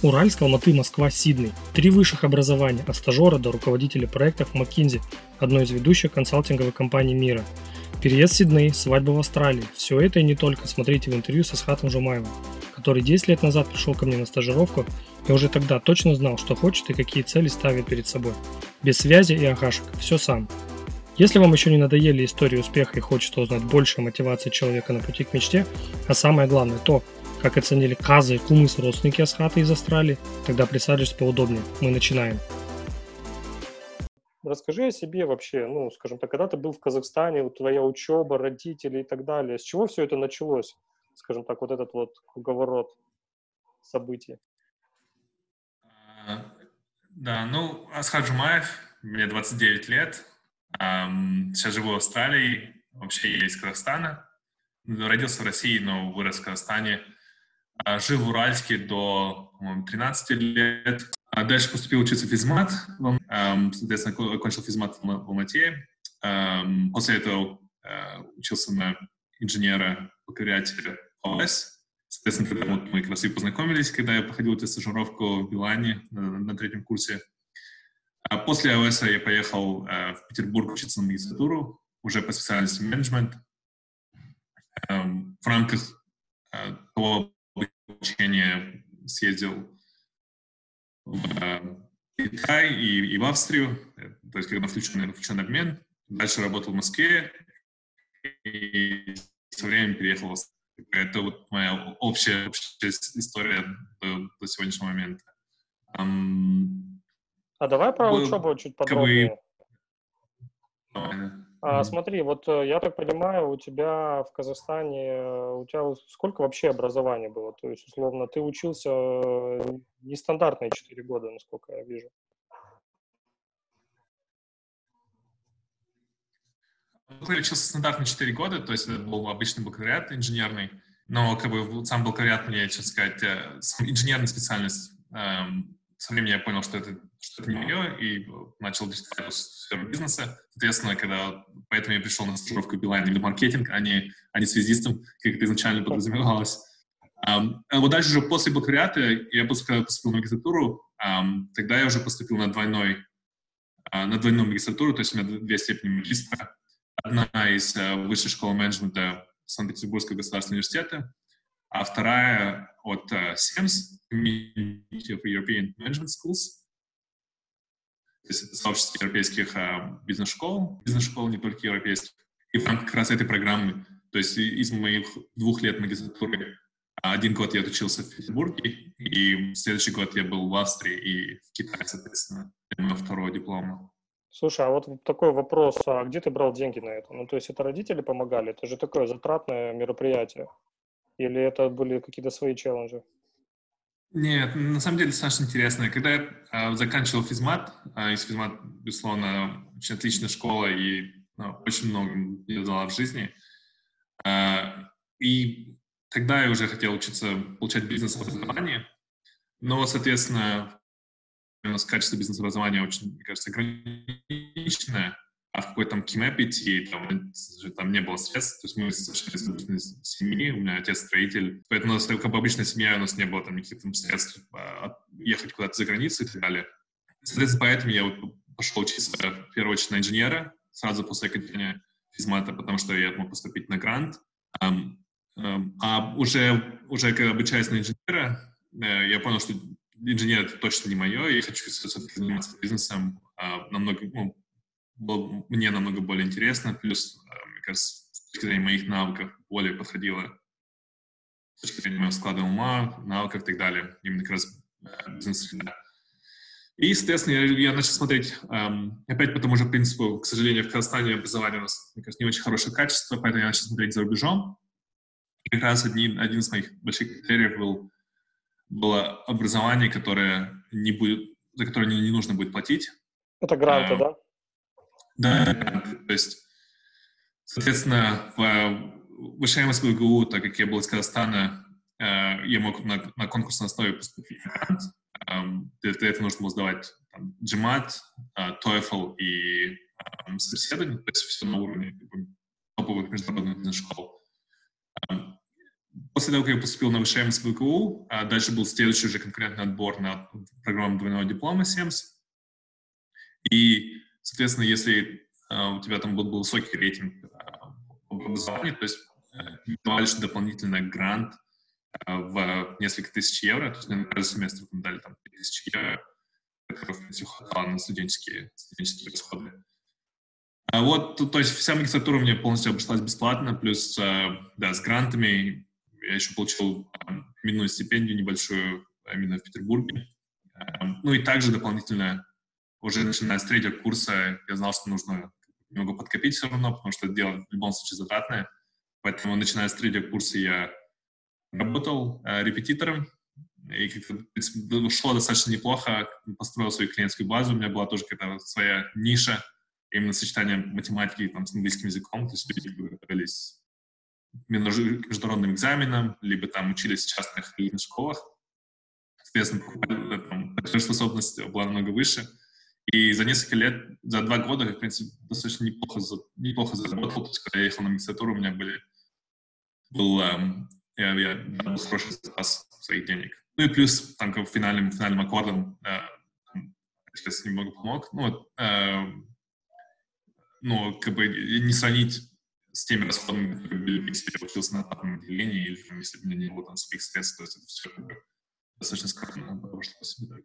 Уральск, Алматы, Москва, Сидней. Три высших образования, от стажера до руководителя проектов McKinsey, одной из ведущих консалтинговых компаний мира. Переезд в Сидней, свадьба в Австралии. Все это и не только смотрите в интервью со Схатом Жумаевым, который 10 лет назад пришел ко мне на стажировку и уже тогда точно знал, что хочет и какие цели ставит перед собой. Без связи и агашек, все сам. Если вам еще не надоели истории успеха и хочется узнать больше о мотивации человека на пути к мечте, а самое главное то, как оценили Казы и Кумыс родственники Асхата из Австралии, тогда присаживайтесь поудобнее. Мы начинаем. Расскажи о себе вообще, ну, скажем так, когда ты был в Казахстане, твоя учеба, родители и так далее. С чего все это началось? Скажем так, вот этот вот круговорот событий. А, да, ну, Асхат Жумаев, мне 29 лет. Сейчас живу в Австралии, вообще я из Казахстана. Родился в России, но вырос в Казахстане. А, жил в Уральске до, по-моему, 13 лет. А дальше поступил учиться в физмат, соответственно, окончил физмат в Алмате. После этого а, учился на инженера бакалавриате ОС. Соответственно, тогда вот мы как раз и познакомились, когда я походил эту стажировку в Билане на, на третьем курсе. А после ОС я поехал в Петербург учиться на магистратуру, уже по специальности менеджмент. В рамках того обучения съездил в Китай и, и в Австрию, то есть когда включен, включен обмен. Дальше работал в Москве и со временем переехал в Австрию. Это вот моя общая, общая история до, до сегодняшнего момента. Um, а давай про был, учебу чуть подробнее. Как бы, а, смотри, вот э, я так понимаю, у тебя в Казахстане, э, у тебя сколько вообще образования было? То есть, условно, ты учился э, нестандартные 4 года, насколько я вижу. Я учился стандартные 4 года, то есть это был обычный бакалавриат инженерный, но как бы сам бакалавриат мне, честно сказать, инженерная специальность эм, со временем я понял, что это, что это не мое, и начал действовать в сферу бизнеса. Соответственно, когда поэтому я пришел на стажировку Билайн или маркетинг, а не, а не связистом, как это изначально подразумевалось. Um, а вот дальше уже после бакалавриата я поступил, поступил в магистратуру, um, тогда я уже поступил на двойной, uh, на двойную магистратуру, то есть у меня две степени магистра. Одна из uh, высшей школы менеджмента Санкт-Петербургского государственного университета, а вторая от uh, SEMS, Community of European Management Schools, то есть сообщество европейских uh, бизнес-школ, бизнес-школ не только европейских, и в рамках как раз этой программы, то есть из моих двух лет магистратуры один год я отучился в Петербурге, и следующий год я был в Австрии и в Китае, соответственно, для моего второго диплома. Слушай, а вот такой вопрос, а где ты брал деньги на это? Ну, то есть это родители помогали? Это же такое затратное мероприятие. Или это были какие-то свои челленджи? Нет, на самом деле достаточно интересно. Когда я э, заканчивал физмат, э, из физмат, безусловно, очень отличная школа и ну, очень много мне дала в жизни. Э, и тогда я уже хотел учиться получать бизнес-образование, но, соответственно, у нас качество бизнес-образования очень, мне кажется, ограниченное а в какой-то там Кимэпити, там, там не было средств, то есть мы совершенно из обычной семьи, у меня отец строитель, поэтому у нас как бы обычная семья, у нас не было там никаких там средств а, ехать куда-то за границу и так далее. Соответственно, поэтому я вот пошел учиться в первую очередь на инженера, сразу после окончания физмата, потому что я мог поступить на грант. А уже, уже обучаясь на инженера, uh, я понял, что инженер это точно не мое, я хочу все-таки заниматься бизнесом uh, намного, ну, было мне намного более интересно, плюс, э, мне кажется, с точки зрения моих навыков более подходило с точки зрения моего склада ума, навыков и так далее, именно как раз э, бизнес-среда. И, соответственно, я, я начал смотреть, эм, опять по тому же принципу, к сожалению, в Казахстане образование у нас, мне кажется, не очень хорошее качество, поэтому я начал смотреть за рубежом. И как раз один, один из моих больших критериев был, было образование, которое не будет, за которое не, не нужно будет платить. Это гранты, эм, да? Да, то есть, соответственно, в высшей МСБГУ, так как я был из Казахстана, э, я мог на, на конкурсной основе поступить в грант. Эм, для этого нужно было сдавать там, GMAT, э, TOEFL и эм, собеседование, то есть все на уровне топовых международных бизнес-школ. Эм, после того, как я поступил на высшее МС ВКУ, дальше был следующий уже конкурентный отбор на программу двойного диплома СЕМС. И, соответственно, если у тебя там был, высокий рейтинг в образовании, то есть давали дополнительный грант в несколько тысяч евро, то есть на каждый семестр там дали там тысячи евро, которые, в хватало на студенческие, студенческие расходы. А вот, то, есть вся магистратура мне полностью обошлась бесплатно, плюс, да, с грантами я еще получил минную стипендию небольшую именно в Петербурге. Ну и также дополнительно, уже начиная с третьего курса, я знал, что нужно немного подкопить все равно, потому что это дело в любом случае затратное. Поэтому, начиная с третьего курса, я работал э, репетитором, и как-то шло достаточно неплохо, построил свою клиентскую базу, у меня была тоже какая-то своя ниша, именно сочетание математики там, с английским языком, то есть люди готовились к международным экзаменам, либо там учились в частных школах. Соответственно, там, способность была намного выше. И за несколько лет, за два года, в принципе, достаточно неплохо, неплохо заработал. То есть, когда я ехал на магистратуру, у меня были, был, эм, я, я, был хороший запас своих денег. Ну и плюс, там, как финальным, финальным аккордом, э, сейчас немного помог. Ну, э, ну, как бы не сравнить с теми расходами, которые были, если я учился на платном отделении, или если бы у меня не было там своих средств, то есть это все как достаточно скромно себе.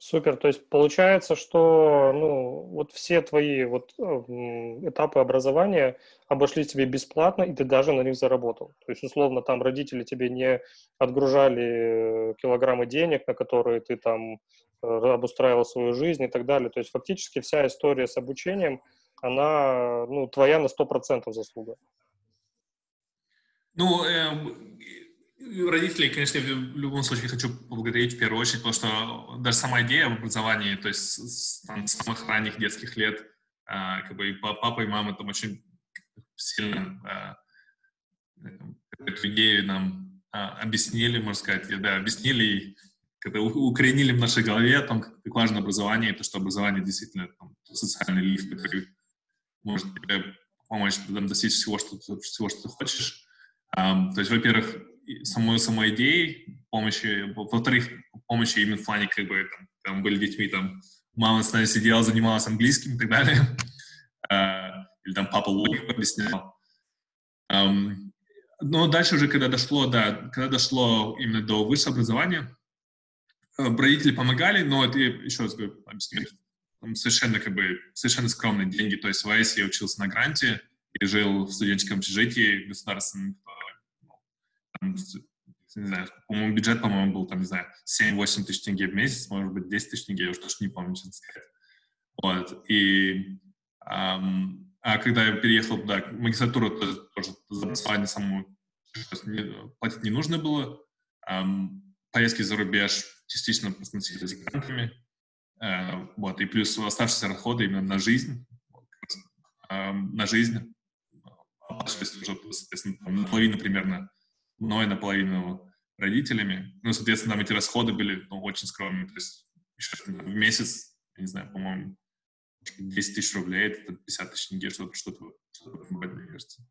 Супер, то есть получается, что ну, вот все твои вот этапы образования обошли тебе бесплатно, и ты даже на них заработал. То есть, условно, там родители тебе не отгружали килограммы денег, на которые ты там э, обустраивал свою жизнь и так далее. То есть, фактически вся история с обучением, она, ну, твоя на 100% заслуга. Ну, э, родителей, конечно, в любом случае хочу поблагодарить в первую очередь, потому что даже сама идея об образовании, то есть с, там, с самых ранних детских лет, э, как бы и папа и мама там очень сильно э, эту идею нам э, объяснили, можно сказать, да, объяснили и когда укоренили в нашей голове о том, как важно образование, то, что образование действительно там, социальный лифт, который может тебе помочь там, достичь всего, что, всего, что ты хочешь. Um, то есть, во-первых, самой, самой идеей помощи, во-вторых, помощи именно в плане, как бы, там, там были детьми, там, мама с нами сидела, занималась английским и так далее, uh, или там папа логику объяснял. Но дальше уже, когда дошло, да, когда дошло именно до высшего образования, uh, родители помогали, но это, еще раз говорю, объясню, там совершенно, как бы, совершенно скромные деньги, то есть в АЭС я учился на гранте и жил в студенческом общежитии государственном, там, не знаю, по-моему, бюджет, по-моему, был, там, не знаю, 7-8 тысяч тенге в месяц, может быть, 10 тысяч тенге, я уже точно не помню, честно сказать. Вот, и эм, а когда я переехал туда, магистратуру тоже, тоже за образование самому платить не нужно было. Эм, поездки за рубеж частично спонсировались грантами. Э, вот, и плюс оставшиеся расходы именно на жизнь, э, на жизнь, соответственно, наполовину примерно мной, наполовину родителями. Ну, соответственно, там эти расходы были ну, очень скромные. То есть еще в месяц, я не знаю, по-моему, 10 тысяч рублей, это 50 тысяч тенге, что-то, что-то, что-то, мне кажется.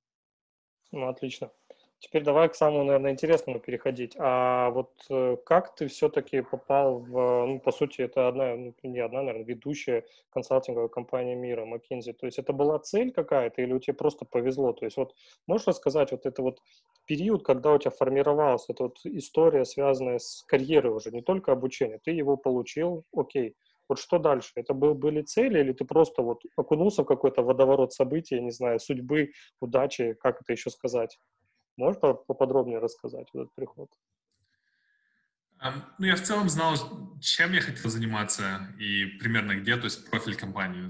Ну, отлично. Теперь давай к самому, наверное, интересному переходить. А вот э, как ты все-таки попал в, ну, по сути, это одна, ну, не одна, наверное, ведущая консалтинговая компания мира, McKinsey. То есть это была цель какая-то или у тебя просто повезло? То есть вот можешь рассказать вот это вот период, когда у тебя формировалась эта вот история, связанная с карьерой уже, не только обучение. Ты его получил, окей. Вот что дальше? Это был, были цели или ты просто вот окунулся в какой-то водоворот событий, не знаю, судьбы, удачи, как это еще сказать? Можешь поподробнее рассказать этот приход? Ну, я в целом знал, чем я хотел заниматься и примерно где, то есть профиль компании,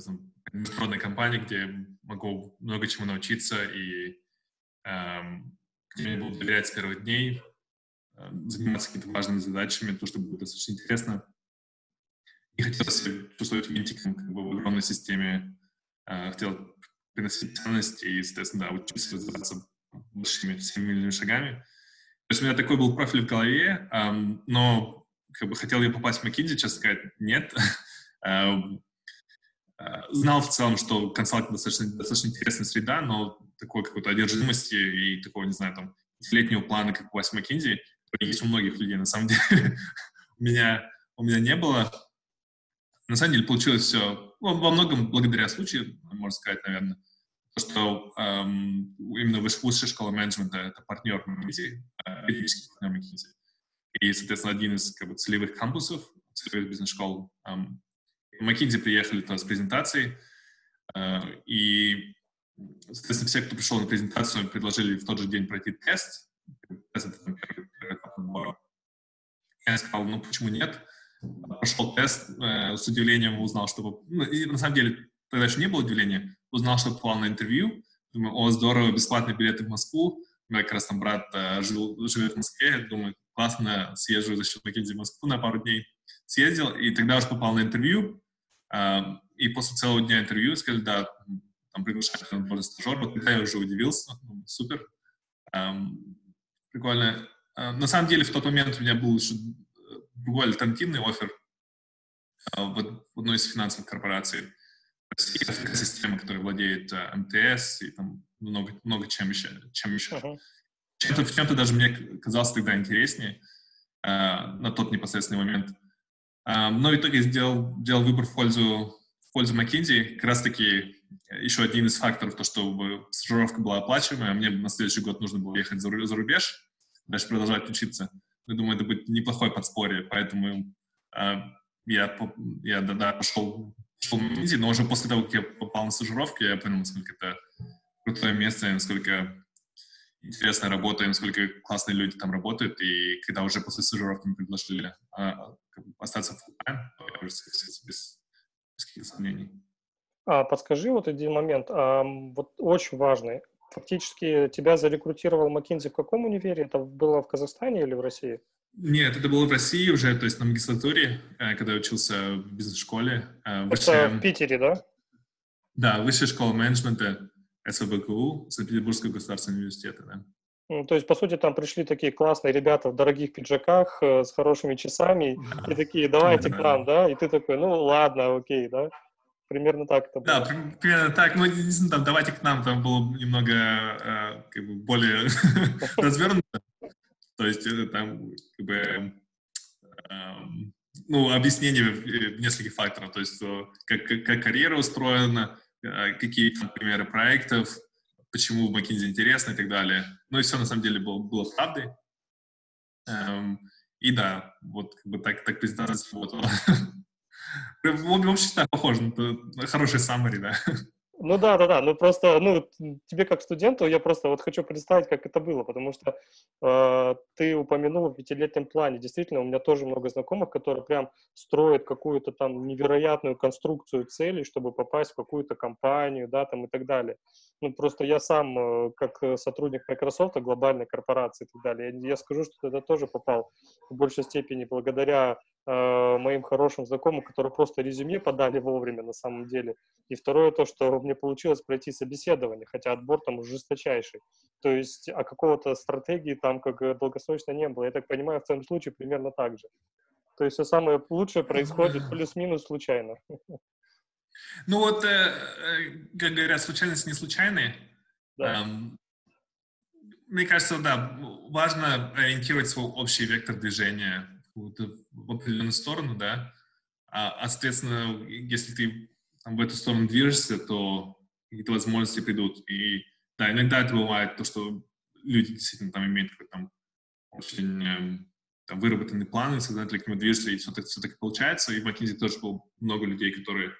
международной компании, где могу много чему научиться и um, где мне будут доверять с первых дней, uh, заниматься какими-то важными задачами, то, что будет достаточно интересно. И хотел себя чувствовать винтиком как бы, в огромной системе, uh, хотел приносить ценности и, соответственно, да, учиться развиваться большими семимильными шагами. То есть у меня такой был профиль в голове, эм, но как бы хотел я попасть в McKinsey, честно сказать, нет. Э, знал в целом, что консалтинг достаточно, достаточно интересная среда, но такой какой-то одержимости и такого, не знаю, там, летнего плана, как вас в McKinsey, есть у многих людей, на самом деле. у, меня, у меня не было. На самом деле получилось все во многом благодаря случаю, можно сказать, наверное. То, что эм, именно высшая школа менеджмента — это партнер McKinsey, э, партнер McKinsey. И, соответственно, один из как бы, целевых кампусов, целевых бизнес-школ. Эм, McKinsey приехали туда с презентацией, э, и, соответственно, все, кто пришел на презентацию, предложили в тот же день пройти тест. Тест — это первый, первый этап отбора. Я сказал, ну почему нет? Прошел тест, э, с удивлением узнал, что... Ну, и на самом деле тогда еще не было удивления. Узнал, что попал на интервью. Думаю, о, здорово, бесплатные билеты в Москву. У меня как раз там брат э, жил, живет в Москве. Думаю, классно, съезжу за счет Маккензи в Москву на пару дней. Съездил, и тогда уже попал на интервью. Э, и после целого дня интервью сказали, да, там приглашать на стажер. Вот тогда я уже удивился. Супер. Эм, прикольно. Э, на самом деле, в тот момент у меня был еще другой альтернативный офер э, в одной из финансовых корпораций. России, такая система, которая владеет э, МТС и там много, много чем еще. Чем еще. Uh-huh. Чем-то, в чем-то даже мне казалось тогда интереснее э, на тот непосредственный момент. Э, но в итоге сделал, сделал выбор в пользу, в пользу McKinsey. Как раз-таки еще один из факторов, то, чтобы стажировка была оплачиваемая, мне на следующий год нужно было ехать за, за рубеж, дальше продолжать учиться. Я думаю, это будет неплохое подспорье, поэтому э, я, я да, да, пошел, пошел в Индии, но уже после того, как я попал на стажировку, я понял, насколько это крутое место, насколько интересная работа, насколько классные люди там работают, и когда уже после стажировки мы предложили э, остаться в full я уже без, без каких-то сомнений. А, подскажи вот один момент, а, вот очень важный фактически тебя зарекрутировал McKinsey в каком универе? Это было в Казахстане или в России? Нет, это было в России уже, то есть на магистратуре, э, когда я учился в бизнес-школе. Э, высшая... Это в Питере, да? Да, высшая школа менеджмента СВБКУ, Санкт-Петербургского государственного университета, да. Ну, то есть, по сути, там пришли такие классные ребята в дорогих пиджаках, э, с хорошими часами, и такие, давайте к нам, да? И ты такой, ну, ладно, окей, да? Примерно так это было. Да, примерно так. Ну, там, давайте к нам, там было немного э, как бы более развернуто. То есть это там как бы э, ну, объяснение в нескольких факторов. То есть как, как, как карьера устроена, э, какие примеры проектов, почему в McKinsey интересно и так далее. Ну и все на самом деле было, было правдой. Эм, и да, вот как бы так, так презентация сработала. В общем, да, похоже, хороший summary, да. Ну да, да, да. Ну просто, ну, тебе как студенту я просто вот хочу представить, как это было, потому что э, ты упомянул в пятилетнем плане. Действительно, у меня тоже много знакомых, которые прям строят какую-то там невероятную конструкцию целей, чтобы попасть в какую-то компанию, да, там и так далее. Ну просто я сам, э, как сотрудник Microsoft, глобальной корпорации и так далее, я, я скажу, что это тоже попал в большей степени благодаря э, моим хорошим знакомым, которые просто резюме подали вовремя на самом деле. И второе то, что мне получилось пройти собеседование, хотя отбор там жесточайший. То есть, а какого-то стратегии там как долгосрочно не было. Я так понимаю, в твоем случае примерно так же. То есть все самое лучшее происходит плюс-минус случайно. Ну вот, э, э, как говорят, случайности не случайные. Да. Мне кажется, да, важно ориентировать свой общий вектор движения в определенную сторону, да, а, а соответственно, если ты там, в эту сторону движешься, то какие-то возможности придут. И да, иногда это бывает то, что люди действительно там имеют какой-то там очень эм, там, выработанный план, и сознательно к нему движутся, и все-таки, все-таки получается. И в McKinsey тоже было много людей, которые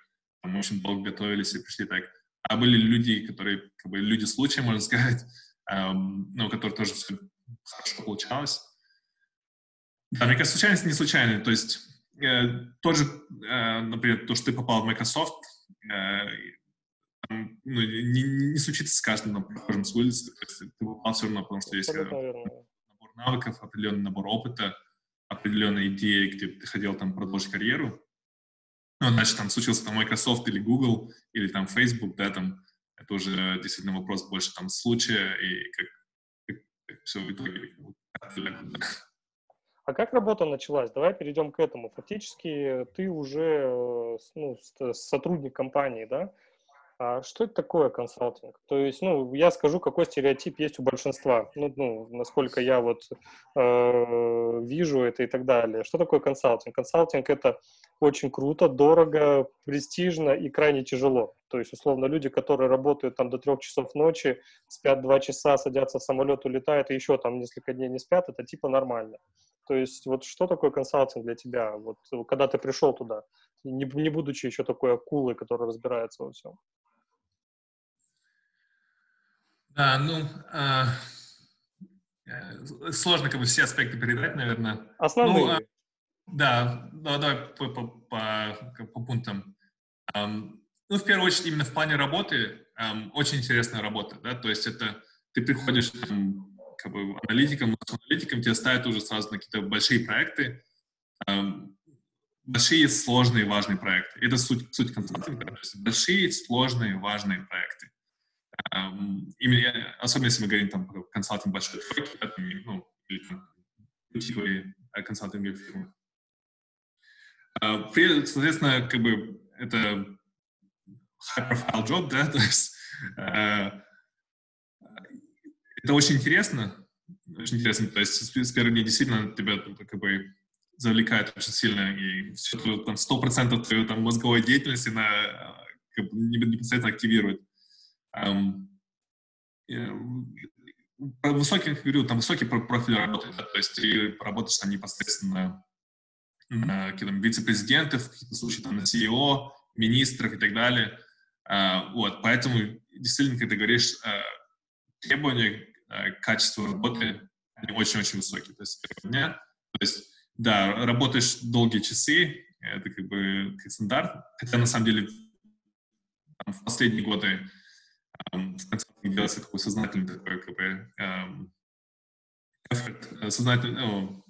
там очень долго готовились и пришли так. А были люди, которые, как бы, люди случая, можно сказать, эм, но у которых тоже все хорошо получалось. Да, мне кажется, случайность не случайная. То есть э, тоже, э, например, то, что ты попал в Microsoft, э, там, ну, не, не случится с каждым там, прохожим с улицы. То есть ты попал все равно, потому что есть э, набор навыков, определенный набор опыта, определенные идеи, где ты хотел там продолжить карьеру. Ну, значит, там случился там Microsoft или Google, или там Facebook, да, там это уже действительно вопрос больше там случая и как, как, как все в итоге. А как работа началась? Давай перейдем к этому. Фактически ты уже ну, сотрудник компании, да? А что это такое консалтинг? То есть, ну, я скажу, какой стереотип есть у большинства. Ну, ну насколько я вот э, вижу это и так далее. Что такое консалтинг? Консалтинг — это очень круто, дорого, престижно и крайне тяжело. То есть, условно, люди, которые работают там до трех часов ночи, спят два часа, садятся в самолет, улетают, и еще там несколько дней не спят, это типа нормально. То есть, вот что такое консалтинг для тебя? Вот когда ты пришел туда, не, не будучи еще такой акулой, которая разбирается во всем. Да, ну, э, сложно как бы все аспекты передать, наверное. Основные. Ну, э, да, да, давай по, по, по, по пунктам. Um, ну, в первую очередь, именно в плане работы, um, очень интересная работа, да, то есть это ты приходишь там, как бы аналитиком, аналитиком тебе ставят уже сразу на какие-то большие проекты, большие, сложные, важные проекты. Это суть, суть консалтинга, большие, сложные, важные проекты. Именно, особенно если мы говорим там про консалтинг большой тройки, ну, или там бутиковые консалтинговые фирмы. При, соответственно, как бы это high-profile job, да, то есть uh, это очень интересно, очень интересно, то есть с первых дней действительно тебя как бы завлекает очень сильно, и все там 100% твоей там мозговой деятельности на, как бы, непосредственно активирует. Um, высокий, говорю, там высокий профиль работы, да, то есть ты работаешь там непосредственно на каких-то вице-президентов, в каких-то случаях там на CEO, министров и так далее. Uh, вот, поэтому действительно, когда ты говоришь, uh, требования uh, к качеству работы, они очень-очень высокие. То есть, дня, то есть, да, работаешь долгие часы, это как бы как стандарт, хотя на самом деле там, в последние годы в конце делается такой сознательный такой, как бы, эм, effort, сознательный, ну,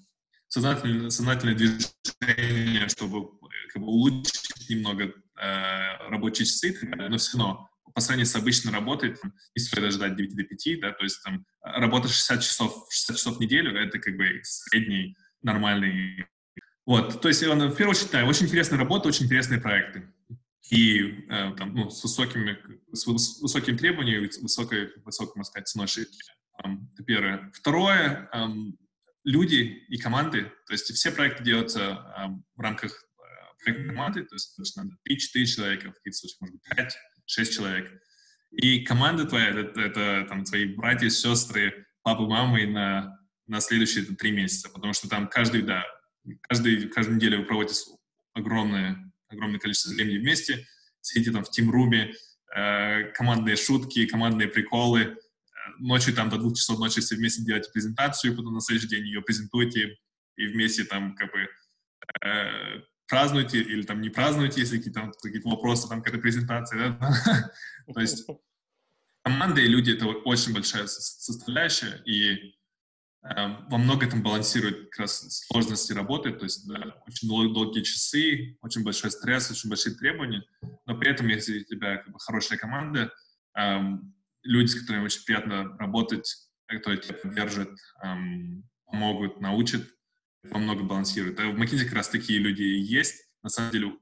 сознательное, сознательное движение, чтобы как бы, улучшить немного э, рабочие часы, но все равно по сравнению с обычной работой, там, не стоит ждать 9 до 5, да, то есть там работа 60 часов, 60 часов в неделю, это как бы средний нормальный. Вот, то есть в первую очередь, да, очень интересная работа, очень интересные проекты и э, там, ну, с, высокими, с высокими требованиями и высокой, высокой, можно сказать, ценой ошибки. Это первое. Второе, эм, люди и команды, то есть все проекты делаются эм, в рамках э, проектной команды, то есть надо 3-4 человека, в каких-то случаях, может быть, 5-6 человек. И команда твоя, это, это там твои братья, сестры, папы, мамы на, на следующие три месяца, потому что там каждый, да, каждый, каждую неделю вы проводите огромное огромное количество времени вместе, сидите там в тимруме, э, командные шутки, командные приколы, э, ночью там до двух часов ночи все вместе делаете презентацию, потом на следующий день ее презентуете и вместе там как бы э, празднуете или там не празднуете, если какие-то какие вопросы там какая-то презентация, да? То есть команда и люди — это очень большая составляющая, и Эм, во много там балансирует как раз сложности работы, то есть да, очень дол- долгие часы, очень большой стресс, очень большие требования, но при этом, если у тебя как бы, хорошая команда, эм, люди, с которыми очень приятно работать, которые тебя поддержат, эм, помогут, научат, во много балансирует. А в McKinsey как раз такие люди и есть. На самом деле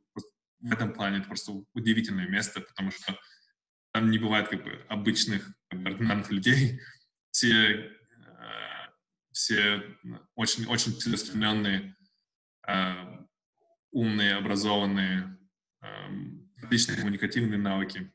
в этом плане это просто удивительное место, потому что там не бывает как бы обычных, ординарных людей. Все все очень-очень целеустремленные, э, умные, образованные, э, отличные коммуникативные навыки.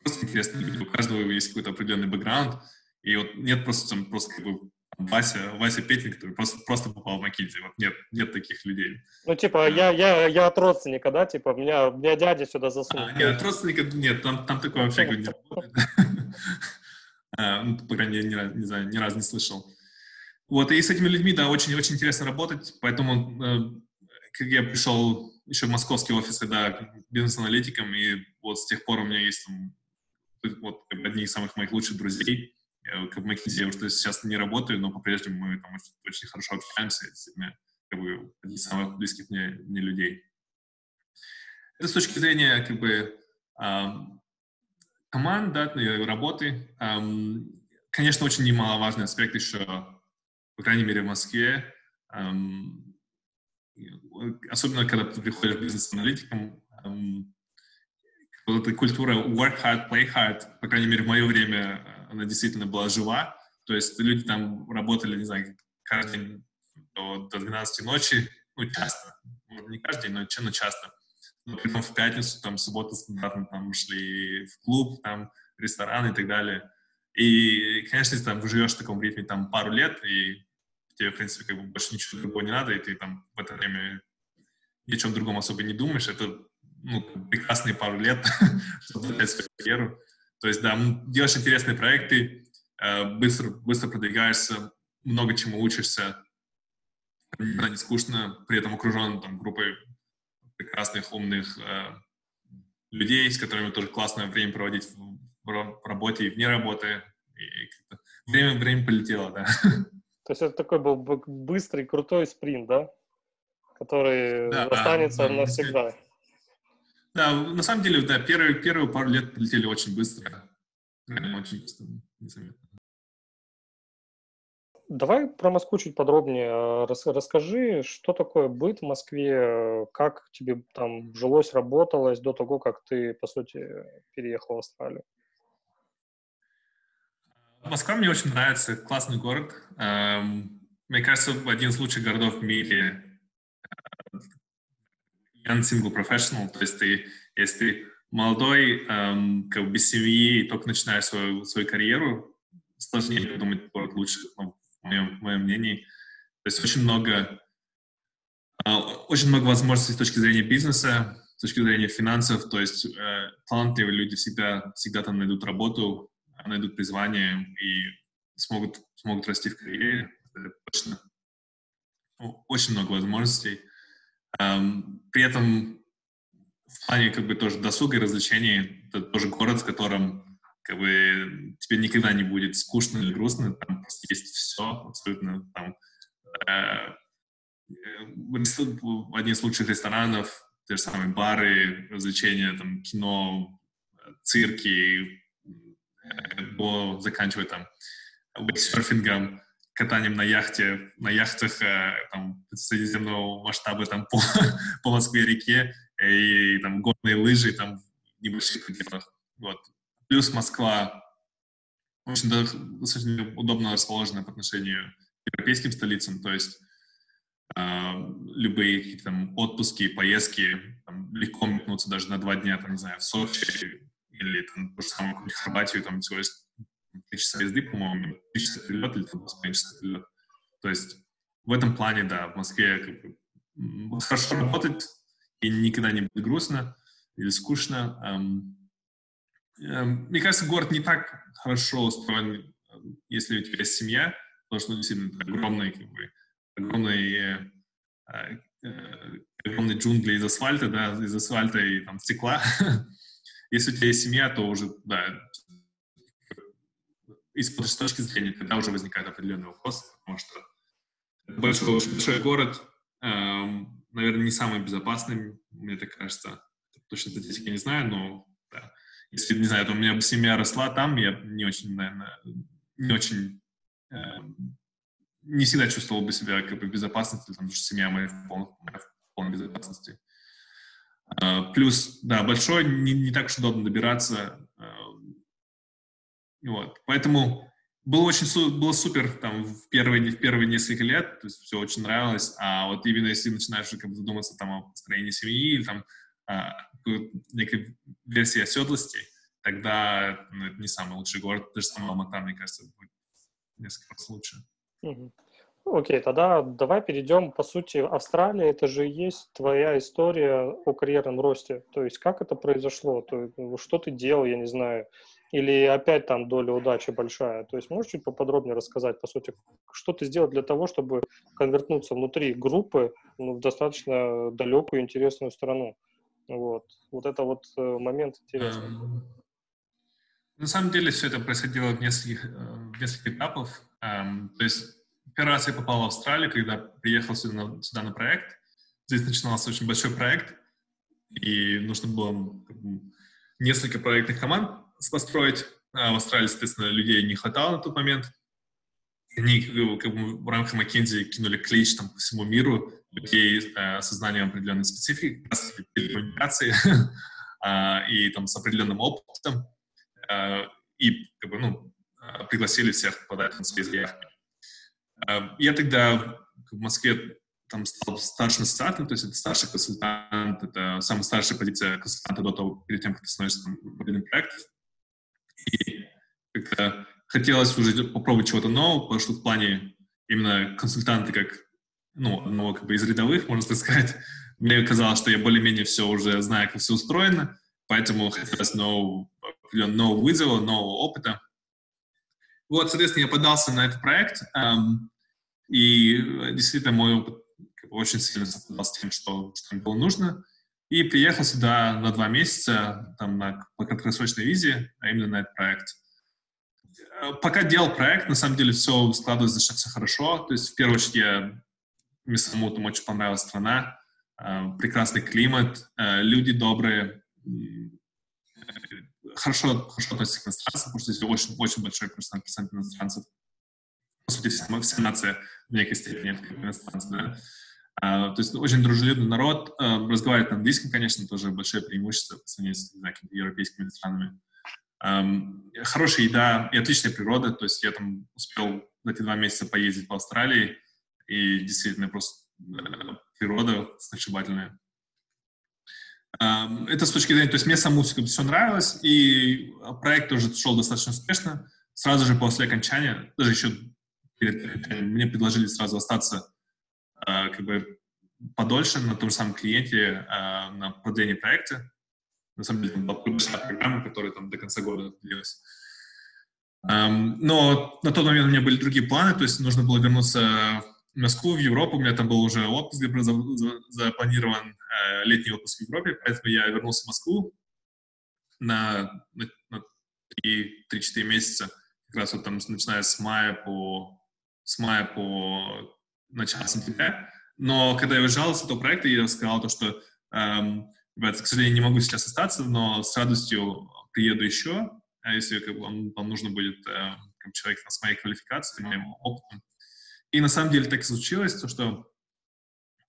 Просто интересно, у каждого есть какой-то определенный бэкграунд, и вот нет просто там просто как бы Вася, Вася Петин, который просто, просто попал в Макинзи. Вот нет, нет таких людей. Ну, типа, я, я, я от родственника, да? Типа, меня, меня дядя сюда засунул. А, нет, от родственника нет, там, там такое вообще не работает. А, ну, по крайней мере, ни, не знаю, ни разу не слышал. Вот, и с этими людьми, да, очень-очень интересно работать, поэтому э, как я пришел еще в московский офис, когда бизнес-аналитиком, и вот с тех пор у меня есть там, вот, одни из самых моих лучших друзей, как в McKinsey, я уже сейчас не работаю, но по-прежнему мы там очень, хорошо общаемся, действительно, как бы одни из самых близких мне, мне людей. Это с точки зрения, как бы, э, команд, да, работы. Э, конечно, очень немаловажный аспект еще по крайней мере, в Москве, эм, особенно когда ты приходишь бизнес-аналитиком, вот эта культура work hard, play hard, по крайней мере, в мое время она действительно была жива. То есть люди там работали, не знаю, каждый день до, до 12 ночи, ну, часто. Не каждый день, но, но часто. Но потом в пятницу, там, субботу стандартно там шли в клуб, там, ресторан и так далее. И, конечно, если там живешь в таком ритме там пару лет, и тебе, в принципе, как бы больше ничего другого не надо, и ты там в это время ни о чем другом особо не думаешь, это ну, прекрасные пару лет, чтобы начать свою карьеру. То есть, да, делаешь интересные проекты, э, быстро, быстро продвигаешься, много чему учишься, никогда не скучно, при этом окружен там, группой прекрасных, умных э, людей, с которыми тоже классное время проводить в, в работе и вне работы. И время, время полетело, да. То есть это такой был быстрый, крутой спринт, да? Который да, останется да, навсегда. Да, на самом деле, да, первые, первые пару лет полетели очень быстро. Очень быстро, незаметно. Давай про Москву чуть подробнее. А, расскажи, что такое быт в Москве, как тебе там жилось, работалось до того, как ты, по сути, переехал в Австралию? Москва мне очень нравится, классный город. Эм, мне кажется, один из лучших городов в мире. Young single professional, то есть ты, если ты молодой, эм, как бы без семьи и только начинаешь свою, свою карьеру, сложнее придумать город лучше, ну, в моем, в моем мнении. То есть очень много, э, очень много возможностей с точки зрения бизнеса, с точки зрения финансов, то есть э, талантливые люди всегда, всегда там найдут работу, найдут призвание и смогут, смогут расти в карьере. Это точно. Очень много возможностей. При этом в плане как бы тоже досуга и развлечений, это тоже город, в котором как бы тебе никогда не будет скучно или грустно, там просто есть все абсолютно, там э, в одни из лучших ресторанов, те же самые бары, развлечения, там кино, цирки, до заканчивая там вейксерфингом, катанием на яхте, на яхтах э, там, средиземного масштаба там, по, по Москве-реке и там горные лыжи там, в небольших пределах. Вот. Плюс Москва очень достаточно удобно расположена по отношению к европейским столицам, то есть э, любые там отпуски, поездки, там, легко метнуться даже на два дня, там, не знаю, в Сочи, или там то же какую-нибудь Хорватию, там всего лишь три часа езды, по-моему, три часа перелет или там два часа перелет. То есть в этом плане, да, в Москве как бы, хорошо работать и никогда не будет грустно или скучно. Эм, эм, мне кажется, город не так хорошо устроен, если у тебя есть семья, потому что, ну, действительно, огромный, как бы, огромный, э, э, огромные джунгли из асфальта, да, из асфальта и там стекла, Если у тебя есть семья, то уже, да, из точки зрения, тогда уже возникает определенный вопрос, потому что большой, большой город, эм, наверное, не самый безопасный, мне так кажется. Точно статистики не знаю, но да. Если, не знаю, то у меня семья росла там, я не очень, наверное, не очень, э, не всегда чувствовал бы себя как бы в безопасности, потому что семья моя в полной, в полной безопасности. А, плюс, да, большой, не, не так уж удобно добираться. Вот. Поэтому было очень было супер там в первые, в первые несколько лет, то есть все очень нравилось, а вот именно если начинаешь как бы задуматься там о построении семьи или там а, некой версии оседлости, тогда ну, это не самый лучший город, даже сам Алмата, мне кажется, будет несколько раз лучше. Mm-hmm. Окей, тогда давай перейдем, по сути, Австралия, это же есть твоя история о карьерном росте. То есть как это произошло? То ну, что ты делал, я не знаю. Или опять там доля удачи большая. То есть можешь чуть поподробнее рассказать, по сути, что ты сделал для того, чтобы конвертнуться внутри группы ну, в достаточно далекую интересную страну? Вот. Вот это вот э, момент интересный. Um, на самом деле все это происходило в нескольких, э, в нескольких этапов. Um, то есть Первый раз я попал в Австралию, когда приехал сюда сюда на проект. Здесь начинался очень большой проект, и нужно было несколько проектных команд построить. А в Австралии, соответственно, людей не хватало на тот момент. Они как бы, в рамках McKinsey кинули клич там, по всему миру людей э, со знанием определенной специфики, телекоммуникации. э, и там с определенным опытом, э, и как бы, ну, пригласили всех подать на свои заявки. Э, я тогда в Москве там стал старшим ассоциатом, то есть это старший консультант, это самая старшая позиция консультанта до того, перед тем, как ты становишься там проектом. И как-то хотелось уже попробовать чего-то нового, потому что в плане именно консультанты как, ну, одного как бы из рядовых, можно так сказать, мне казалось, что я более-менее все уже знаю, как все устроено, поэтому хотелось нового, нового вызова, нового опыта. Вот, соответственно, я подался на этот проект, эм, и действительно мой опыт очень сильно совпадал с тем, что, что мне было нужно. И приехал сюда на два месяца, там, на, по краткосрочной визе, а именно на этот проект. Э, пока делал проект, на самом деле все складывалось достаточно хорошо. То есть, в первую очередь, я, мне самому там очень понравилась страна, э, прекрасный климат, э, люди добрые, хорошо, хорошо относятся к иностранцам, потому что здесь очень, очень большой процент иностранцев. По сути, вся, вся нация в некой степени это иностранцы, да. А, то есть очень дружелюбный народ, а, разговаривает на английском, конечно, тоже большое преимущество по сравнению с знаю, европейскими странами. А, хорошая еда и отличная природа, то есть я там успел за эти два месяца поездить по Австралии, и действительно просто э, природа сногсшибательная. Это с точки зрения, то есть мне саму все нравилось, и проект тоже шел достаточно успешно. Сразу же после окончания, даже еще перед, мне предложили сразу остаться а, как бы подольше на том же самом клиенте а, на продление проекта. На самом деле, там была большая программа, которая там до конца года длилась. Но на тот момент у меня были другие планы, то есть нужно было вернуться в Москву, в Европу. У меня там был уже отпуск запланирован, э, летний отпуск в Европе, поэтому я вернулся в Москву на, на, на 3-4 месяца, как раз вот там начиная с мая по, с мая по начала сентября. Но когда я уезжал с этого проекта, я сказал то, что, эм, ребята, к сожалению, не могу сейчас остаться, но с радостью приеду еще, а если как бы, вам, вам нужно будет э, как человек с моей квалификацией, моим опытом. И на самом деле так и случилось, то, что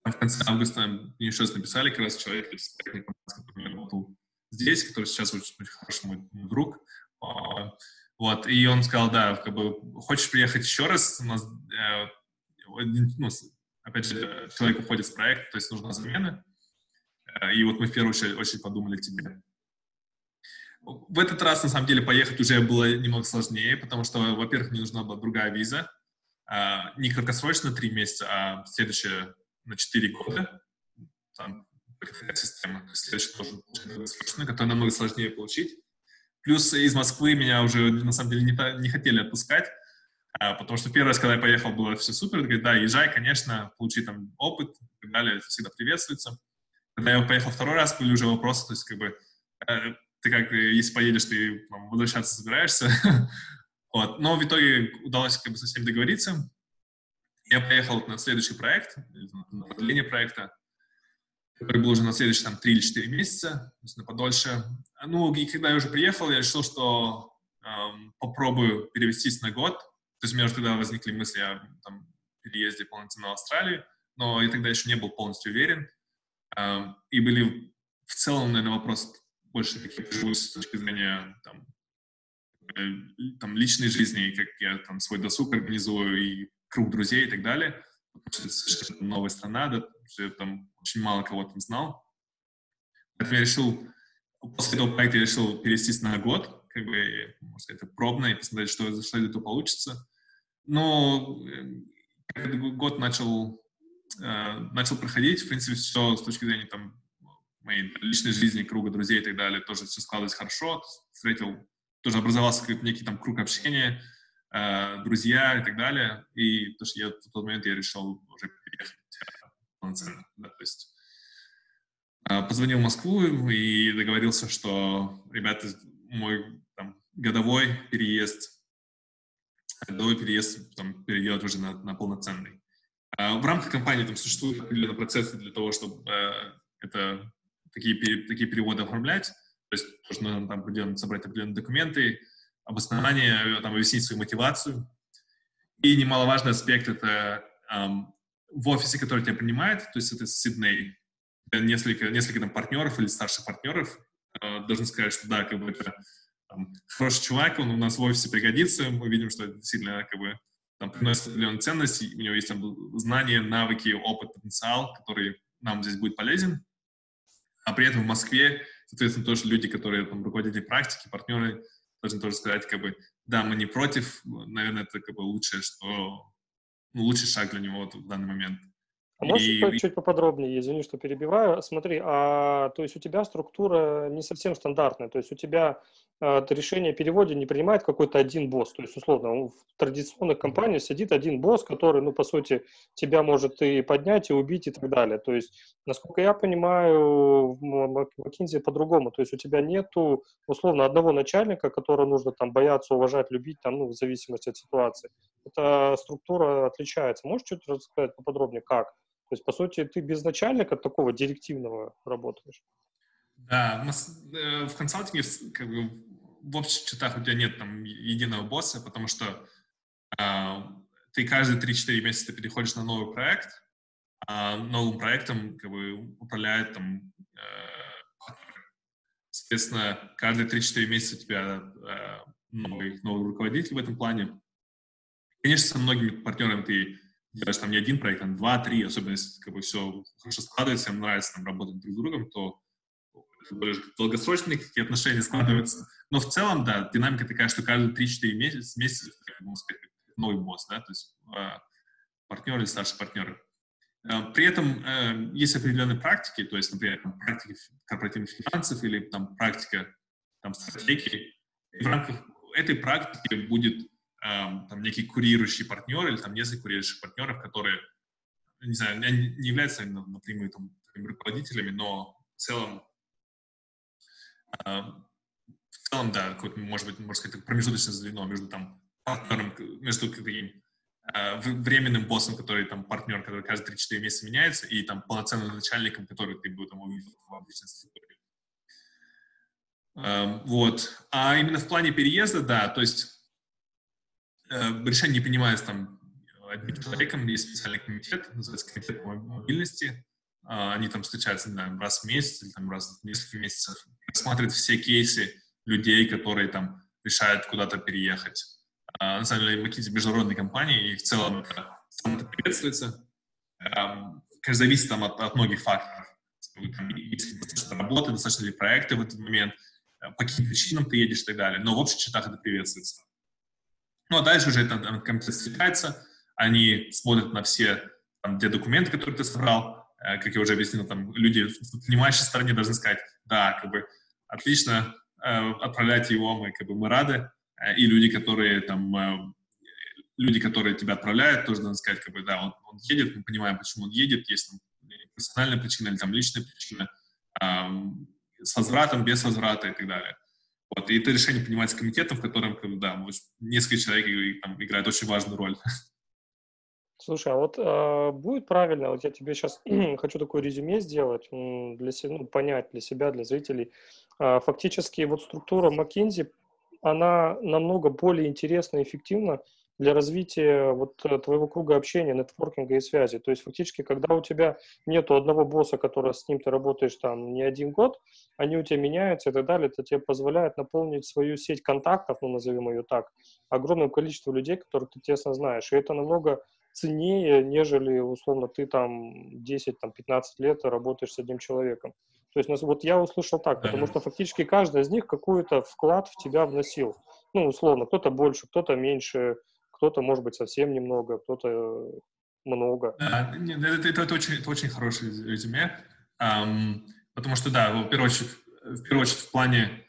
в конце августа мне еще раз написали как раз человек который работал здесь, который сейчас очень, хороший мой друг. А, вот, и он сказал, да, как бы, хочешь приехать еще раз, у нас э, ну, опять же, человек уходит с проекта, то есть нужна замена. Э, и вот мы в первую очередь, очередь подумали к тебе. В этот раз, на самом деле, поехать уже было немного сложнее, потому что, во-первых, мне нужна была другая виза. А, не краткосрочно три месяца, а следующая на четыре года. Там система. Следующая тоже краткосрочная, которая намного сложнее получить. Плюс из Москвы меня уже, на самом деле, не, не хотели отпускать. А, потому что первый раз, когда я поехал, было все супер. Говорит, да, езжай, конечно, получи там опыт и так далее, это всегда приветствуется. Когда я поехал второй раз, были уже вопросы, то есть как бы э, ты как, если поедешь, ты там, возвращаться собираешься. вот. Но в итоге удалось как бы со всеми договориться. Я поехал на следующий проект, на продление проекта, который был уже на следующие там 3 или 4 месяца, то есть на подольше. Ну, и когда я уже приехал, я решил, что эм, попробую перевестись на год, то есть у меня уже тогда возникли мысли о там, переезде полноценно в Австралию, но я тогда еще не был полностью уверен. И были в целом, наверное, вопрос больше такие с точки зрения там, э, там, личной жизни, как я там свой досуг организую и круг друзей и так далее. Потому что это совершенно новая страна, да, я там очень мало кого там знал. Поэтому я решил, после этого проекта я решил перевестись на год, как бы, можно сказать, пробно посмотреть, что, что из этого получится. Но этот год начал, э, начал проходить, в принципе, все с точки зрения там, моей личной жизни, круга друзей и так далее, тоже все складывалось хорошо. Встретил, тоже образовался какой-то некий там круг общения, э, друзья и так далее. И то, что я в тот момент я решил уже переехать э, полноценно. Да, то есть э, позвонил в Москву и договорился, что, ребята, мой годовой переезд, годовой переезд там, переделать уже на, на полноценный. А в рамках компании там существуют определенные процессы для того, чтобы э, это, такие, такие переводы оформлять. То есть нужно там определенно собрать определенные документы, обоснование, там, объяснить свою мотивацию. И немаловажный аспект — это эм, в офисе, который тебя принимает, то есть это Сидней, несколько, несколько там партнеров или старших партнеров, э, должны сказать, что да, как бы это там, хороший чувак, он у нас в офисе пригодится, мы видим, что это действительно как бы там, приносит определенную ценность, у него есть там знания, навыки, опыт, потенциал, который нам здесь будет полезен. А при этом в Москве, соответственно, тоже люди, которые там руководители практики, партнеры, должны тоже сказать, как бы, да, мы не против, наверное, это как бы лучшее, что, ну, лучший шаг для него вот в данный момент. А можешь и... чуть поподробнее, извини, что перебиваю. Смотри, а то есть у тебя структура не совсем стандартная, то есть у тебя э, решение о переводе не принимает какой-то один босс, то есть условно в традиционных компаниях сидит один босс, который, ну, по сути, тебя может и поднять, и убить, и так далее. То есть, насколько я понимаю, в McKinsey по-другому, то есть у тебя нету, условно, одного начальника, которого нужно там бояться, уважать, любить, там, ну, в зависимости от ситуации. Эта структура отличается. Можешь чуть рассказать поподробнее, как? То есть, по сути, ты без начальника такого директивного работаешь. Да, э, в консалтинге как бы, в общих чертах у тебя нет там единого босса, потому что э, ты каждые 3-4 месяца переходишь на новый проект, а новым проектом как бы управляет там э, соответственно, каждые 3-4 месяца у тебя э, новый, новый руководитель в этом плане. Конечно, со многими партнерами ты делаешь там не один проект, а два, три, особенно если как бы все хорошо складывается, им нравится там работать друг с другом, то долгосрочные какие отношения складываются. Но в целом, да, динамика такая, что каждые 3-4 месяца, месяца сказать, новый босс, да, то есть э, партнеры или старшие партнеры. Э, при этом э, есть определенные практики, то есть, например, там, практика корпоративных финансов или там практика там, стратегии. И в рамках этой практики будет там некий курирующий партнер или там несколько курирующих партнеров, которые, не знаю, не являются напрямую там, руководителями, но в целом, в целом, да, может быть, можно сказать, промежуточное звено между там партнером, между таким временным боссом, который там партнер, который каждые 3-4 месяца меняется, и там полноценным начальником, который ты будешь там увидеть в обычной структуре. Вот. А именно в плане переезда, да, то есть Э, решение не принимается там одним человеком, есть специальный комитет, называется комитет по мобильности, а, они там встречаются, не знаю, раз в месяц или там раз в несколько месяцев, рассматривают все кейсы людей, которые там решают куда-то переехать. А, на самом деле, McKinsey международная компания, и в целом это, это приветствуется. Конечно, зависит там от, от многих факторов. Если достаточно работы, достаточно ли проекты в этот момент, э, по каким причинам ты едешь и так далее. Но в общих чертах это приветствуется. Ну, а дальше уже это компьютер свлекается, они смотрят на все там, те документы, которые ты собрал, э, как я уже объяснил, там люди в понимающей стороне должны сказать, да, как бы, отлично, э, отправляйте его, мы, как бы, мы рады, э, и люди, которые там, э, люди, которые тебя отправляют, тоже должны сказать, как бы, да, он, он едет, мы понимаем, почему он едет, есть там персональная причина или там личная причина, э, с возвратом, без возврата и так далее. Вот, и это решение принимается комитетом, в котором, да, несколько человек там, играют очень важную роль. Слушай, а вот э, будет правильно, вот я тебе сейчас хочу такое резюме сделать, для себя, ну, понять для себя, для зрителей. Э, фактически вот структура McKinsey, она намного более интересна и эффективна для развития вот э, твоего круга общения, нетворкинга и связи. То есть фактически, когда у тебя нету одного босса, который с ним ты работаешь там не один год, они у тебя меняются и так далее, это тебе позволяет наполнить свою сеть контактов, ну назовем ее так, огромным количеством людей, которых ты тесно знаешь. И это намного ценнее, нежели, условно, ты там 10-15 лет работаешь с одним человеком. То есть вот я услышал так, потому что фактически каждый из них какой-то вклад в тебя вносил. Ну, условно, кто-то больше, кто-то меньше, кто-то, может быть, совсем немного, кто-то много. Да, это, это, это, очень, это очень хорошее резюме, um, потому что, да, в первую очередь, в, первую очередь, в плане,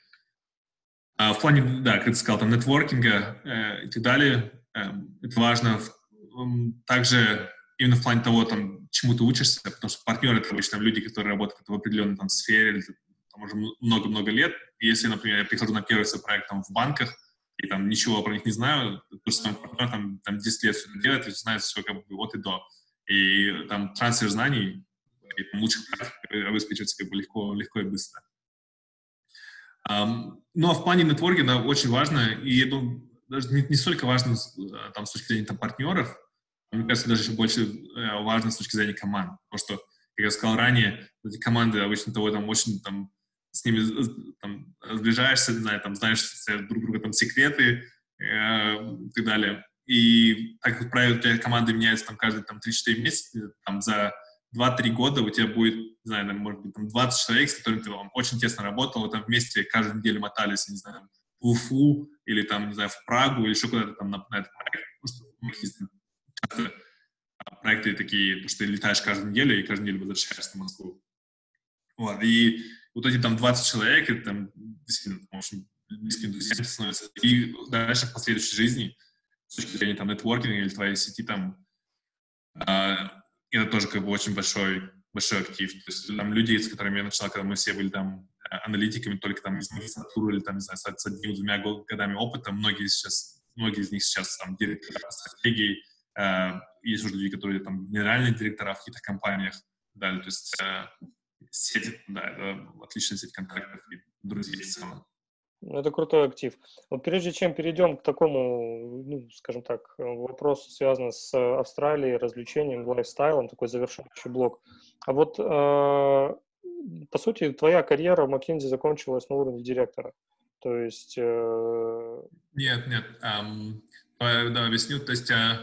uh, в плане, да, как ты сказал, там, нетворкинга uh, и так далее, uh, это важно. Um, также именно в плане того, там, чему ты учишься, потому что партнеры — это обычно люди, которые работают в определенной там, сфере, там, уже много-много лет. Если, например, я прихожу на первый проект там, в банках, и там ничего про них не знаю, то, что партнер там, там 10 лет все делает, и знает все как бы от и до. И там трансфер знаний и там, лучших практик обеспечивается как бы легко, легко и быстро. Um, ну, а в плане нетворкинга очень важно, и я думаю, даже не, не столько важно э, там, с точки зрения там, партнеров, мне кажется, даже еще больше э, важно с точки зрения команд. Потому что, как я сказал ранее, эти команды обычно того там очень там с ними там, сближаешься, не знаю, там, знаешь друг друга там секреты э, и так далее. И так как правило, тебя команда меняется там каждые там 3-4 месяца, там за 2-3 года у тебя будет, не знаю, там, может быть, там 20 человек, с которыми ты там, очень тесно работал, там вместе каждую неделю мотались, не знаю, в Уфу или там, не знаю, в Прагу или еще куда-то там на, на этот проект. Потому что проекты такие, что ты летаешь каждую неделю и каждую неделю возвращаешься в Москву. Вот, и вот эти там 20 человек, это там действительно, в общем, близкими друзьями становятся. И дальше в последующей жизни, с точки зрения там нетворкинга или твоей сети, там, э, это тоже как бы очень большой, большой актив. То есть там люди, с которыми я начал, когда мы все были там э, аналитиками, только там из магистратуры или там, не знаю, с одним-двумя годами опыта, многие сейчас, многие из них сейчас там директора стратегии, э, есть уже люди, которые там генеральные директора в каких-то компаниях, да, то есть сети, да, это отличная сеть контактов и друзей в целом. Ну, это крутой актив. Вот прежде чем перейдем к такому, ну, скажем так, вопросу, связанному с Австралией, развлечением, лайфстайлом, такой завершающий блок. А вот, э, по сути, твоя карьера в McKinsey закончилась на уровне директора. То есть... Э... Нет, нет. Um, да, объясню. То есть, uh,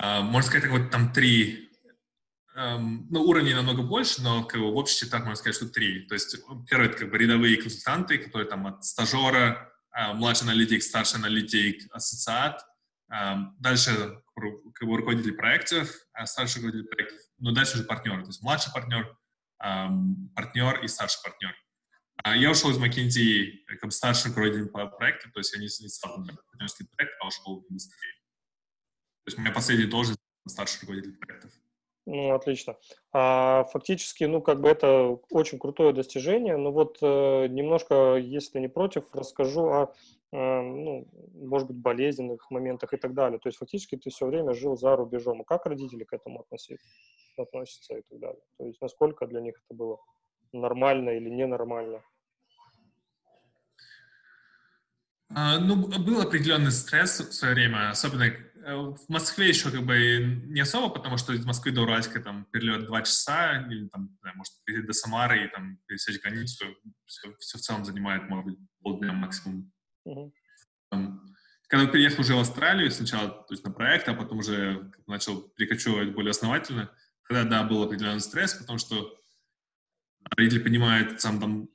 uh, можно сказать, вот там три эм, ну, уровней намного больше, но как бы, в общем так можно сказать, что три. То есть первый — это как бы рядовые консультанты, которые там от стажера, э, младший аналитик, старший аналитик, ассоциат. Э, дальше как бы руководитель проектов, э, старший руководитель проектов. Но дальше уже партнеры, то есть младший партнер, э, партнер и старший партнер. А я ушел из McKinsey как бы старший руководитель по то есть я не, не стал партнерский проект, а ушел в индустрию. То есть моя последняя должность — старший руководитель проектов. Ну, отлично. А фактически, ну, как бы это очень крутое достижение. Но вот э, немножко, если не против, расскажу о, э, ну, может быть, болезненных моментах и так далее. То есть фактически ты все время жил за рубежом. А как родители к этому относятся, относятся и так далее? То есть насколько для них это было нормально или ненормально? А, ну, был определенный стресс в свое время, особенно в Москве еще как бы не особо, потому что из Москвы до Уральска там перелет два часа, или там, знаю, может, до Самары и там пересечь границу, все, все в целом занимает, может быть, полдня максимум. Uh-huh. Когда переехал уже в Австралию, сначала то есть на проект, а потом уже начал перекочевывать более основательно, тогда, да, был определенный стресс, потому что родители понимают, сам там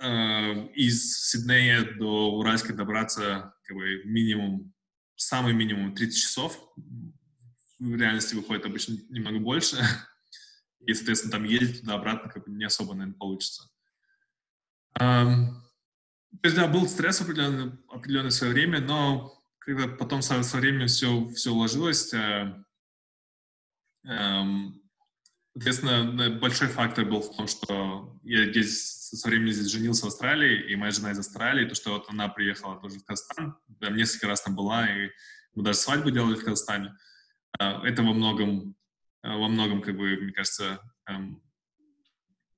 э, из Сиднея до Уральска добраться как бы минимум самый минимум 30 часов. В реальности выходит обычно немного больше. И, соответственно, там ездить туда-обратно как бы не особо, наверное, получится. То есть, да, был стресс определенный, определенное свое время, но когда потом со, со временем все, все уложилось, э, э, соответственно, большой фактор был в том, что я здесь со временем здесь женился в Австралии, и моя жена из Австралии, то, что вот она приехала тоже в Казахстан, там несколько раз там была, и мы даже свадьбу делали в Казахстане. А, это во многом, а, во многом, как бы, мне кажется, эм,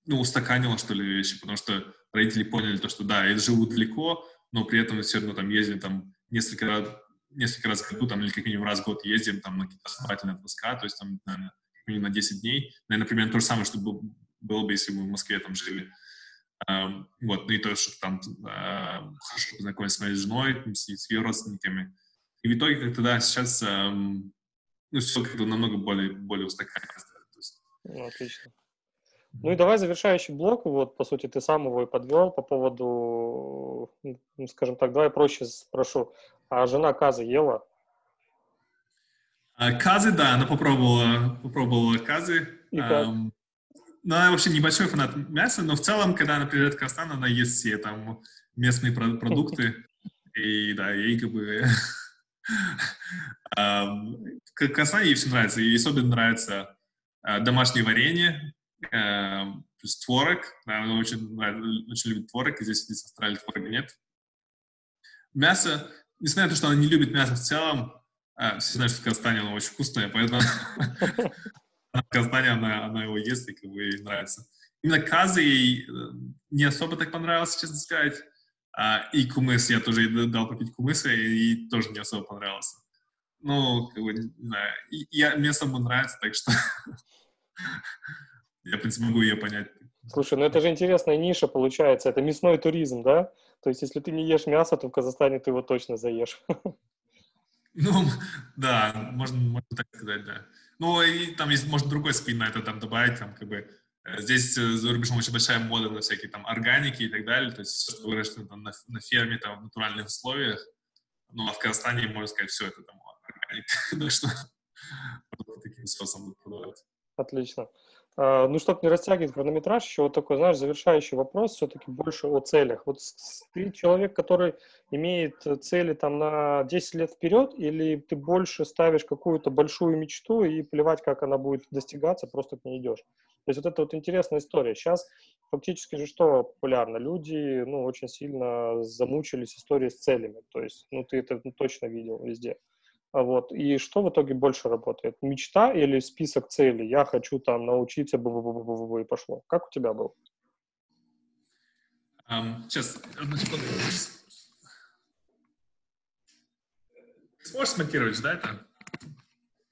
ну, устаканило, что ли, вещи, потому что родители поняли то, что да, я живу далеко, но при этом все равно там ездим там несколько раз, несколько раз в году, там, или как минимум раз в год ездим там на какие-то основательные отпуска, то есть там, наверное, на 10 дней. Наверное, примерно то же самое, что было бы, если бы мы в Москве там жили. Вот, ну и то, что там хорошо познакомиться с моей женой, с, с ее родственниками. И в итоге как-то, да, сейчас ну, все как-то намного более, более устаканилось. Ну, отлично. Ну и давай завершающий блок, вот, по сути, ты сам его и подвел по поводу, ну, скажем так, давай проще спрошу. А жена Каза ела? А, казы, да, она попробовала, попробовала казы. И как? Ну, она вообще небольшой фанат мяса, но в целом, когда она приезжает в Казахстан, она ест все там местные продукты. И да, ей как бы... В Казахстане ей все нравится. Ей особенно нравится а, домашнее варенье, плюс творог. Она очень, очень любит творог, и здесь, здесь в Австралии творога нет. Мясо, несмотря на то, что она не любит мясо в целом, а, все знают, что в Казахстане оно очень вкусное, поэтому Казахстане она, она его ест и как бы ей нравится. Именно казы ей э, не особо так понравилось, честно сказать. А, и кумыс, я тоже ей дал попить кумыса, и ей тоже не особо понравился. Ну, как бы, не знаю, и, я, мне самому нравится, так что я, в принципе, могу ее понять. Слушай, ну это же интересная ниша получается, это мясной туризм, да? То есть если ты не ешь мясо, то в Казахстане ты его точно заешь. Ну, да, можно, можно так сказать, да. Ну, и там есть, может, другой спин на это там добавить, там, как бы, э, здесь э, за рубежом очень большая мода на всякие там органики и так далее, то есть все, что выращено там на, на ферме, там, в натуральных условиях, ну, а в Казахстане, можно сказать, все это там органик, так что таким способом продавать. Отлично. А, ну, чтобы не растягивать хронометраж, еще вот такой, знаешь, завершающий вопрос все-таки больше о целях. Вот ты человек, который имеет цели там на 10 лет вперед, или ты больше ставишь какую-то большую мечту и плевать, как она будет достигаться, просто к ней идешь? То есть вот это вот интересная история. Сейчас фактически же что популярно? Люди, ну, очень сильно замучились историей с целями. То есть, ну, ты это точно видел везде. А вот. И что в итоге больше работает? Мечта или список целей? Я хочу там научиться, бу -бу -бу -бу -бу, и пошло. Как у тебя был? Um, сейчас, одну секунду. Сможешь смонтировать, да, это?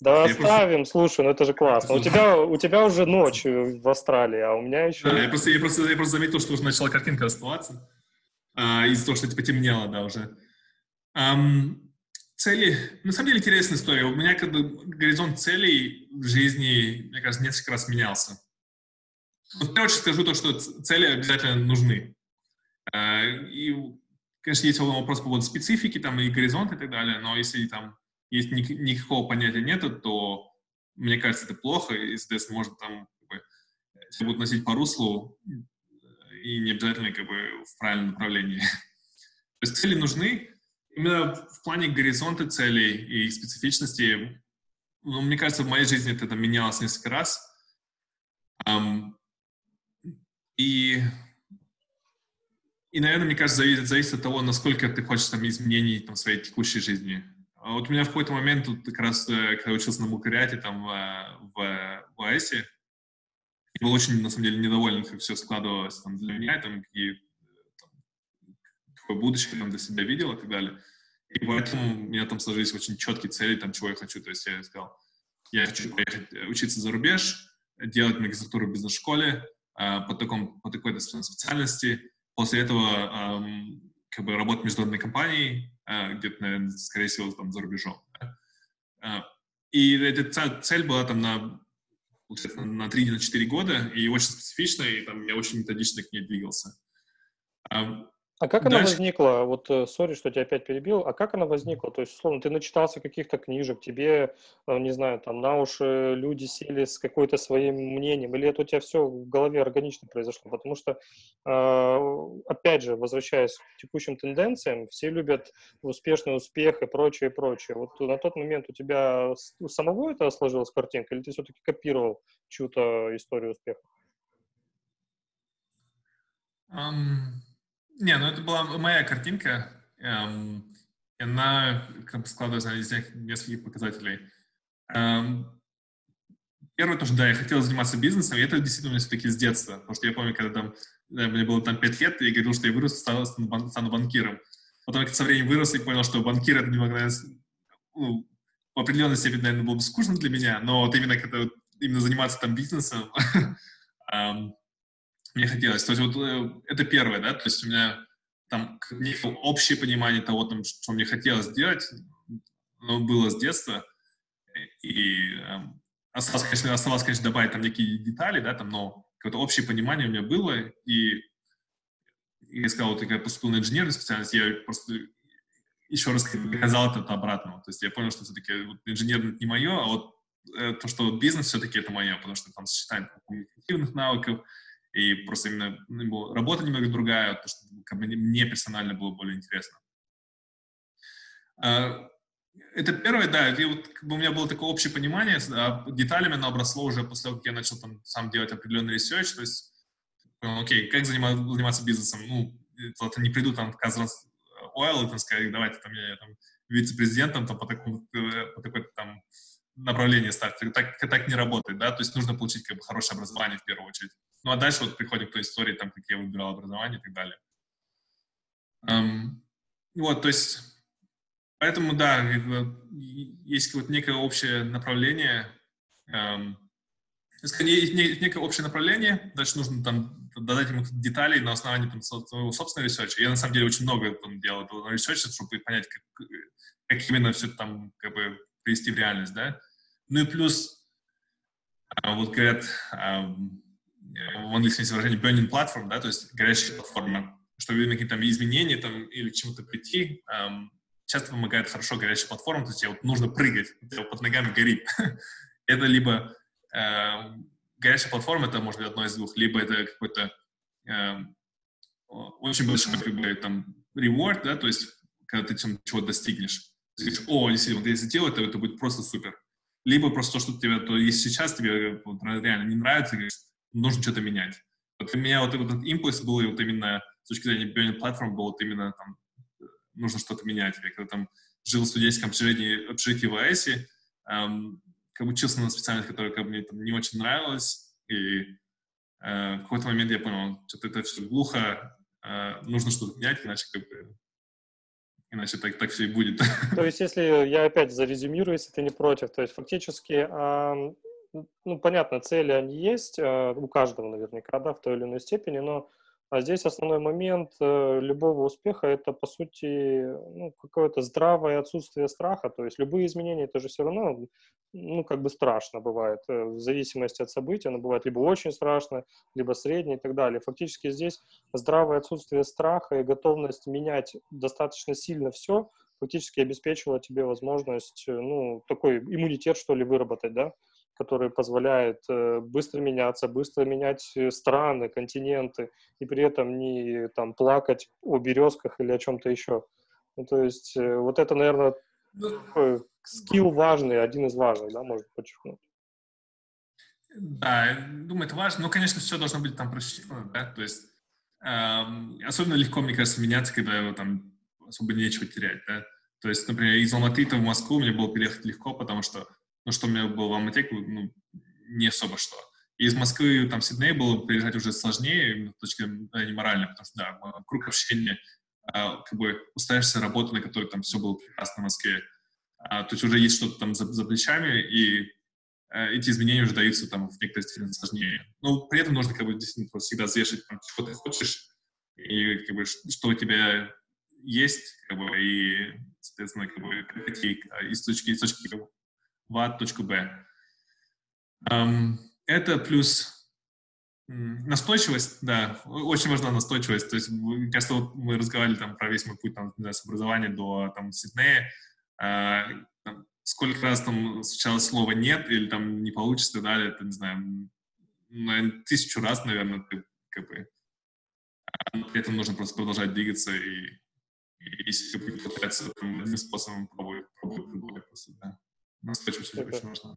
Да, я оставим, просто... слушай, ну это же классно. У тебя, у тебя уже ночь в Австралии, а у меня еще... Да, я просто, я просто, я просто заметил, что уже начала картинка расплываться. А, из-за того, что это потемнело, да, уже. Um, цели, на самом деле интересная история. У меня бы горизонт целей в жизни, мне кажется, несколько раз менялся. Но в первую очередь скажу то, что цели обязательно нужны. Э, и, конечно, есть вопрос по поводу специфики там, и горизонта и так далее, но если там есть ни, никакого понятия нет, то мне кажется, это плохо, и, соответственно, может там как бы, будут носить по руслу и не обязательно как бы в правильном направлении. То есть цели нужны, именно в плане горизонта целей и специфичности, ну, мне кажется, в моей жизни это менялось несколько раз. Um, и, и, наверное, мне кажется, зависит, зависит от того, насколько ты хочешь там изменений там, в своей текущей жизни. А вот у меня в какой-то момент, вот, как раз, э, когда учился на бакалавриате там в, в, в АЭСе, я был очень, на самом деле, недоволен, как все складывалось там, для меня, там, какие какое будущее там для себя видел и так далее. И поэтому у меня там сложились очень четкие цели, там, чего я хочу. То есть я сказал, я хочу поехать э, учиться за рубеж, делать магистратуру в бизнес-школе э, по, таком, по такой специальности. После этого э, как бы работать в международной компании, э, где-то, наверное, скорее всего, там за рубежом. Да? Э, и эта цель была там на, на 3-4 года, и очень специфичная, и там я очень методично к ней двигался. А как она Дальше... возникла? Вот, сори, что тебя опять перебил. А как она возникла? То есть, условно, ты начитался каких-то книжек, тебе, э, не знаю, там на уши люди сели с какой-то своим мнением, или это у тебя все в голове органично произошло? Потому что, э, опять же, возвращаясь к текущим тенденциям, все любят успешный успех и прочее, и прочее. Вот на тот момент у тебя у самого это сложилась картинка, или ты все-таки копировал чью-то историю успеха? Um... Не, ну это была моя картинка. Эм, она как бы складывается из нескольких показателей. Эм, первое, то, что да, я хотел заниматься бизнесом, и это действительно у меня все-таки с детства. Потому что я помню, когда там, да, мне было там 5 лет, и я говорил, что я вырос, стану, стану банкиром. Потом я со временем вырос и понял, что банкир это немного, ну, в определенной степени, наверное, было бы скучно для меня, но вот именно когда именно заниматься там бизнесом, эм, мне хотелось. То есть вот э, это первое, да, то есть у меня там общее понимание того, там, что мне хотелось сделать, оно было с детства, и э, осталось, конечно, оставалось, конечно, добавить там некие детали, да, там, но какое-то общее понимание у меня было, и, я сказал, вот я поступил на инженерную специальность, я просто еще раз доказал это обратно. То есть я понял, что все-таки вот, инженер не мое, а вот э, то, что бизнес все-таки это мое, потому что там сочетание коммуникативных навыков, и просто именно ну, работа немного другая, то, что как бы, мне персонально было более интересно. А, это первое, да, и вот как бы у меня было такое общее понимание, а деталями оно обросло уже после того, как я начал там сам делать определенный research, то есть, окей, как заниматься, заниматься бизнесом, ну, это не приду там в Казанс Oil и там сказать, давайте там я там вице-президентом там по такому, э, по такой там направлению стать. Так, так не работает, да, то есть нужно получить как бы хорошее образование в первую очередь. Ну, а дальше вот приходим к той истории, там, как я выбирал образование и так далее. Эм, вот, то есть, поэтому, да, есть вот некое общее направление, эм, есть некое общее направление, дальше нужно там додать ему деталей на основании там, своего собственного research а. Я на самом деле очень много там, делал этого research а, чтобы понять, как, как именно все там как бы привести в реальность, да. Ну и плюс, а, вот говорят, а, в английском есть выражение burning platform, да, то есть горящая платформа, чтобы какие-то там изменения там или к чему-то прийти, часто помогает хорошо горящая платформа, то есть тебе вот нужно прыгать, у тебя под ногами горит. это либо э, горячая платформа, это может быть одно из двух, либо это какой-то очень большой как там reward, да, то есть когда ты чего-то достигнешь. Ты говоришь, о, действительно, вот если сделать, то это будет просто супер. Либо просто то, что тебе, то если сейчас тебе вот, реально не нравится, нужно что-то менять. Вот для меня вот этот импульс был вот именно с точки зрения Burning Platform был вот именно там нужно что-то менять. Я когда там жил в студенческом общежитии, общежитии в АЭСе, эм, как бы учился на специальность, которая как бы, мне там, не очень нравилась, и э, в какой-то момент я понял, что-то это все глухо, э, нужно что-то менять, иначе как бы иначе так, так все и будет. То есть, если я опять зарезюмирую, если ты не против, то есть фактически, ну, понятно, цели они есть, э, у каждого наверняка, да, в той или иной степени, но а здесь основной момент э, любого успеха это, по сути, ну, какое-то здравое отсутствие страха. То есть любые изменения это же все равно, ну, как бы страшно бывает. Э, в зависимости от событий оно бывает либо очень страшно, либо среднее и так далее. Фактически здесь здравое отсутствие страха и готовность менять достаточно сильно все фактически обеспечивало тебе возможность, э, ну, такой иммунитет, что ли, выработать, да, который позволяет э, быстро меняться, быстро менять э, страны, континенты, и при этом не там плакать о березках или о чем-то еще. Ну, то есть э, вот это, наверное, ну, такой скилл важный, один из важных, да, можно подчеркнуть. Да, думаю, это важно. Но, конечно, все должно быть там просчитано, да, то есть эм, особенно легко, мне кажется, меняться, когда там особо нечего терять, да. То есть, например, из Алматы в Москву мне было переехать легко, потому что ну, что у меня было в Алмате, ну, не особо что. Из Москвы, там, в Сидней было приезжать уже сложнее, с точки зрения морально, потому что, да, круг общения, а, как бы устаешься работы, на которой там все было прекрасно в Москве. А, то есть уже есть что-то там за, за плечами, и а, эти изменения уже даются там в некоторой степени сложнее. Но при этом нужно как бы действительно всегда взвешивать, там, что ты хочешь, и как бы что у тебя есть, как бы, и, соответственно, как бы, какие из точки, из точки в точку Б. Это плюс настойчивость, да, очень важна настойчивость. То есть, кажется, вот мы разговаривали там про весь мой путь там, с образования до там, Сиднея, а, там, сколько раз там случалось слово «нет» или там «не получится» и далее, это, не знаю, наверное, тысячу раз, наверное, ты как бы при этом нужно просто продолжать двигаться и, и если ты пытаться там, одним способом пробовать, пробовать другой просто, да. Настойчивость очень важна.